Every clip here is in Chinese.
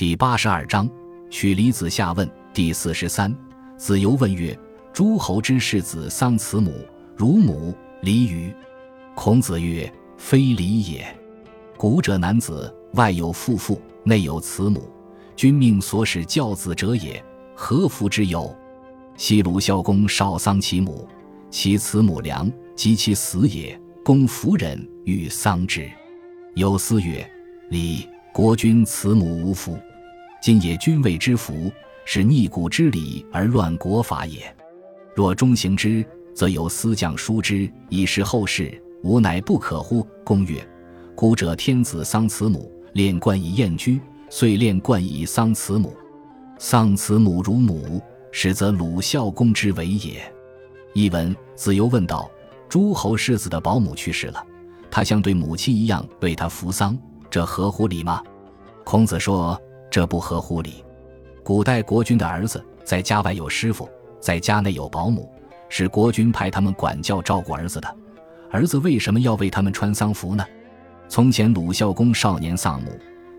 第八十二章，取离子下问第四十三。子游问曰：“诸侯之世子丧慈母，如母离于？”孔子曰：“非礼也。古者男子外有父父，内有慈母，君命所使教子者也，何福之有？昔鲁孝公少丧其母，其慈母良，及其死也，公弗忍，欲丧之。有司曰：‘礼，国君慈母无福。’今也君位之福，是逆古之礼而乱国法也。若终行之，则有司将书之，以示后世，吾乃不可乎？公曰：‘古者天子丧慈母，炼冠以燕居，遂炼冠以丧慈母。丧慈母如母，实则鲁孝公之为也。’译文：子游问道：诸侯世子的保姆去世了，他像对母亲一样为他扶丧，这合乎礼吗？孔子说。这不合乎理。古代国君的儿子在家外有师傅，在家内有保姆，是国君派他们管教照顾儿子的。儿子为什么要为他们穿丧服呢？从前鲁孝公少年丧母，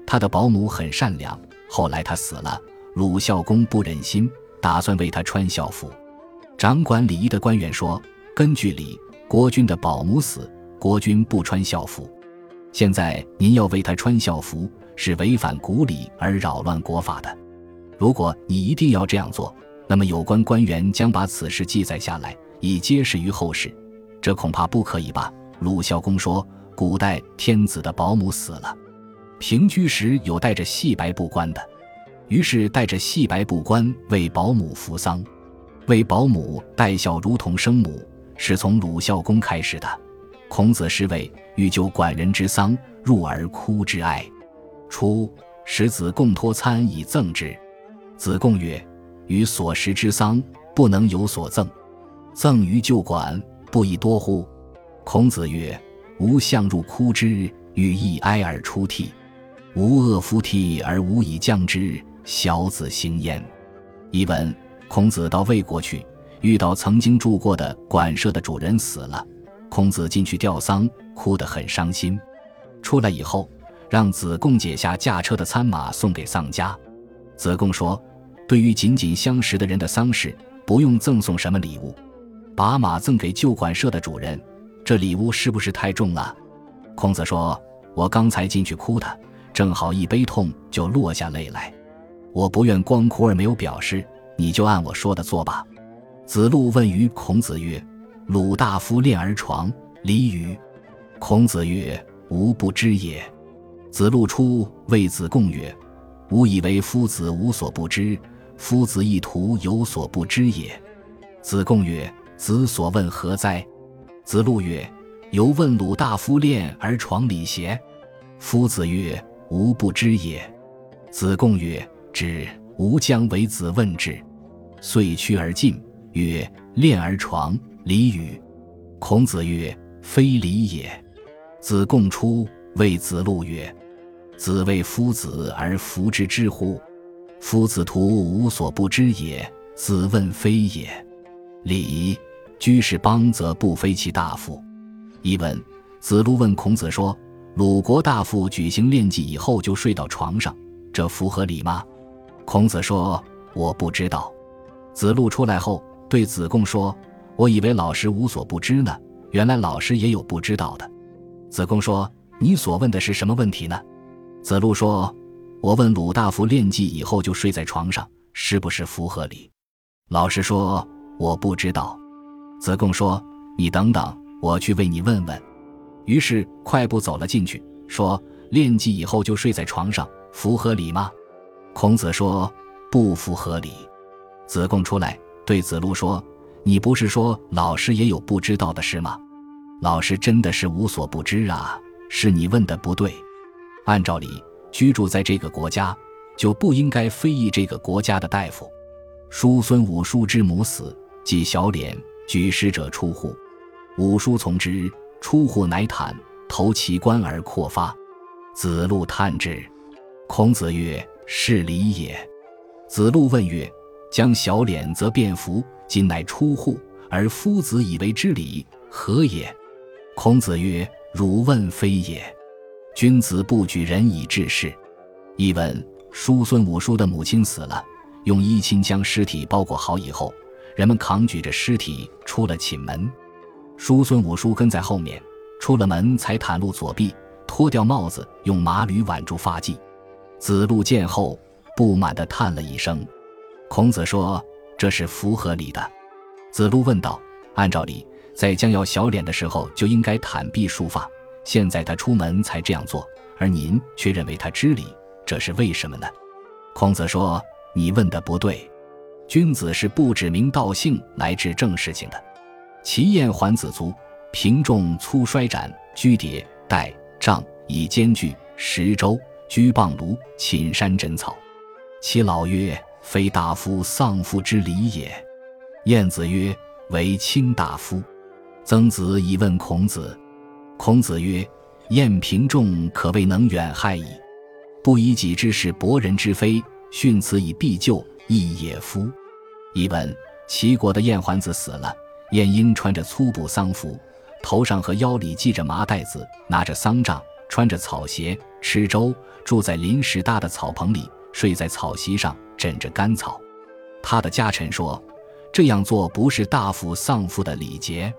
他的保姆很善良。后来他死了，鲁孝公不忍心，打算为他穿孝服。掌管礼仪的官员说：“根据礼，国君的保姆死，国君不穿孝服。现在您要为他穿孝服。”是违反古礼而扰乱国法的。如果你一定要这样做，那么有关官员将把此事记载下来，以揭示于后世。这恐怕不可以吧？鲁孝公说：“古代天子的保姆死了，平居时有带着细白布冠的，于是带着细白布冠为保姆扶丧，为保姆戴孝如同生母，是从鲁孝公开始的。孔子是谓：欲救管人之丧，入而哭之哀。”初，使子贡托餐以赠之。子贡曰：“予所食之丧，不能有所赠，赠于旧馆，不亦多乎？”孔子曰：“吾相入哭之，欲亦哀而出涕。吾恶夫涕而无以降之，小子行焉。”译文：孔子到魏国去，遇到曾经住过的馆舍的主人死了，孔子进去吊丧，哭得很伤心。出来以后。让子贡解下驾车的餐马送给丧家。子贡说：“对于仅仅相识的人的丧事，不用赠送什么礼物，把马赠给旧馆舍的主人，这礼物是不是太重了？”孔子说：“我刚才进去哭的，正好一悲痛就落下泪来。我不愿光哭而没有表示，你就按我说的做吧。”子路问于孔子曰：“鲁大夫恋而床，离于？”孔子曰：“吾不知也。”子路出谓子贡曰：“吾以为夫子无所不知，夫子意图有所不知也。”子贡曰：“子所问何哉？”子路曰：“犹问鲁大夫恋而床礼邪？”夫子曰：“吾不知也。”子贡曰：“知，吾将为子问之。”遂趋而进，曰：“恋而床，礼与？”孔子曰：“非礼也。”子贡出谓子路曰：子谓夫子而弗知之乎？夫子徒无所不知也。子问非也。礼，居士邦则不非其大夫。译文：子路问孔子说：“鲁国大夫举行练祭以后就睡到床上，这符合礼吗？”孔子说：“我不知道。”子路出来后对子贡说：“我以为老师无所不知呢，原来老师也有不知道的。”子贡说：“你所问的是什么问题呢？”子路说：“我问鲁大夫练技以后就睡在床上，是不是符合礼？”老师说：“我不知道。”子贡说：“你等等，我去为你问问。”于是快步走了进去，说：“练技以后就睡在床上，符合礼吗？”孔子说：“不符合礼。”子贡出来对子路说：“你不是说老师也有不知道的事吗？老师真的是无所不知啊，是你问的不对。”按照理，居住在这个国家，就不应该非议这个国家的大夫。叔孙武叔之母死，即小脸举使者出户，武叔从之，出户乃坦，投其官而阔发。子路叹之。孔子曰：“是礼也。”子路问曰：“将小脸则便服，今乃出户，而夫子以为之礼，何也？”孔子曰：“汝问非也。”君子不举人以治事。译文：叔孙武叔的母亲死了，用衣襟将尸体包裹好以后，人们扛举着尸体出了寝门。叔孙武叔跟在后面，出了门才袒露左臂，脱掉帽子，用麻履挽住发髻。子路见后，不满地叹了一声。孔子说：“这是符合理的。”子路问道：“按照理，在将要小脸的时候就应该袒臂束发，现在他出门才这样做，而您却认为他知礼，这是为什么呢？”孔子说：“你问的不对，君子是不指名道姓来治正事情的。齐燕桓子卒，平仲粗衰斩，居迭代杖，以间距十周。”居蚌庐，寝山枕草。其老曰：“非大夫丧父之礼也。”晏子曰：“为卿大夫。”曾子以问孔子。孔子曰：“晏平仲可谓能远害矣。不以己之事博人之非，训此以必救，亦也夫。”译文：齐国的晏桓子死了，晏婴穿着粗布丧服，头上和腰里系着麻袋子，拿着丧杖，穿着草鞋，吃粥。住在临时搭的草棚里，睡在草席上，枕着干草。他的家臣说：“这样做不是大夫丧父的礼节。”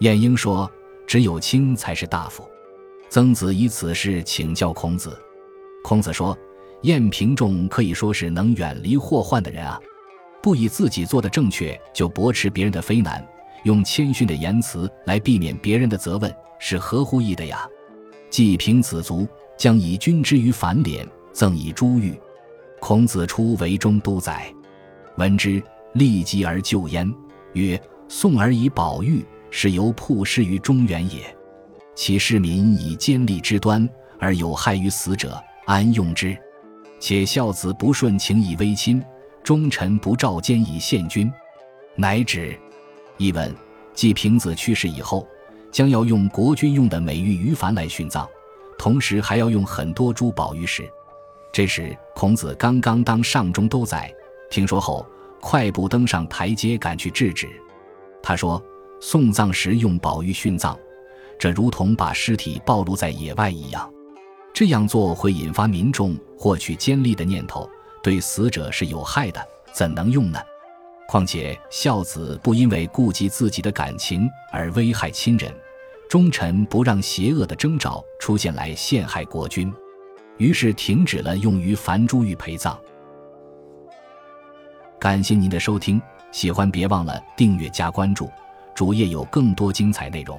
晏婴说：“只有卿才是大夫。”曾子以此事请教孔子。孔子说：“晏平仲可以说是能远离祸患的人啊！不以自己做的正确就驳斥别人的非难，用谦逊的言辞来避免别人的责问，是合乎义的呀。”既平子卒。将以君之于反脸，赠以珠玉。孔子出为中都宰，闻之，立即而就焉，曰：“宋而以宝玉，是由曝尸于中原也。其市民以奸利之端，而有害于死者，安用之？且孝子不顺情以威亲，忠臣不照奸以献君，乃止。”译文：继平子去世以后，将要用国君用的美玉于凡来殉葬。同时还要用很多珠宝玉石。这时孔子刚刚当上中都宰，听说后快步登上台阶赶去制止。他说：“送葬时用宝玉殉葬，这如同把尸体暴露在野外一样。这样做会引发民众获取奸利的念头，对死者是有害的，怎能用呢？况且孝子不因为顾及自己的感情而危害亲人。”忠臣不让邪恶的征兆出现来陷害国君，于是停止了用于凡珠玉陪葬。感谢您的收听，喜欢别忘了订阅加关注，主页有更多精彩内容。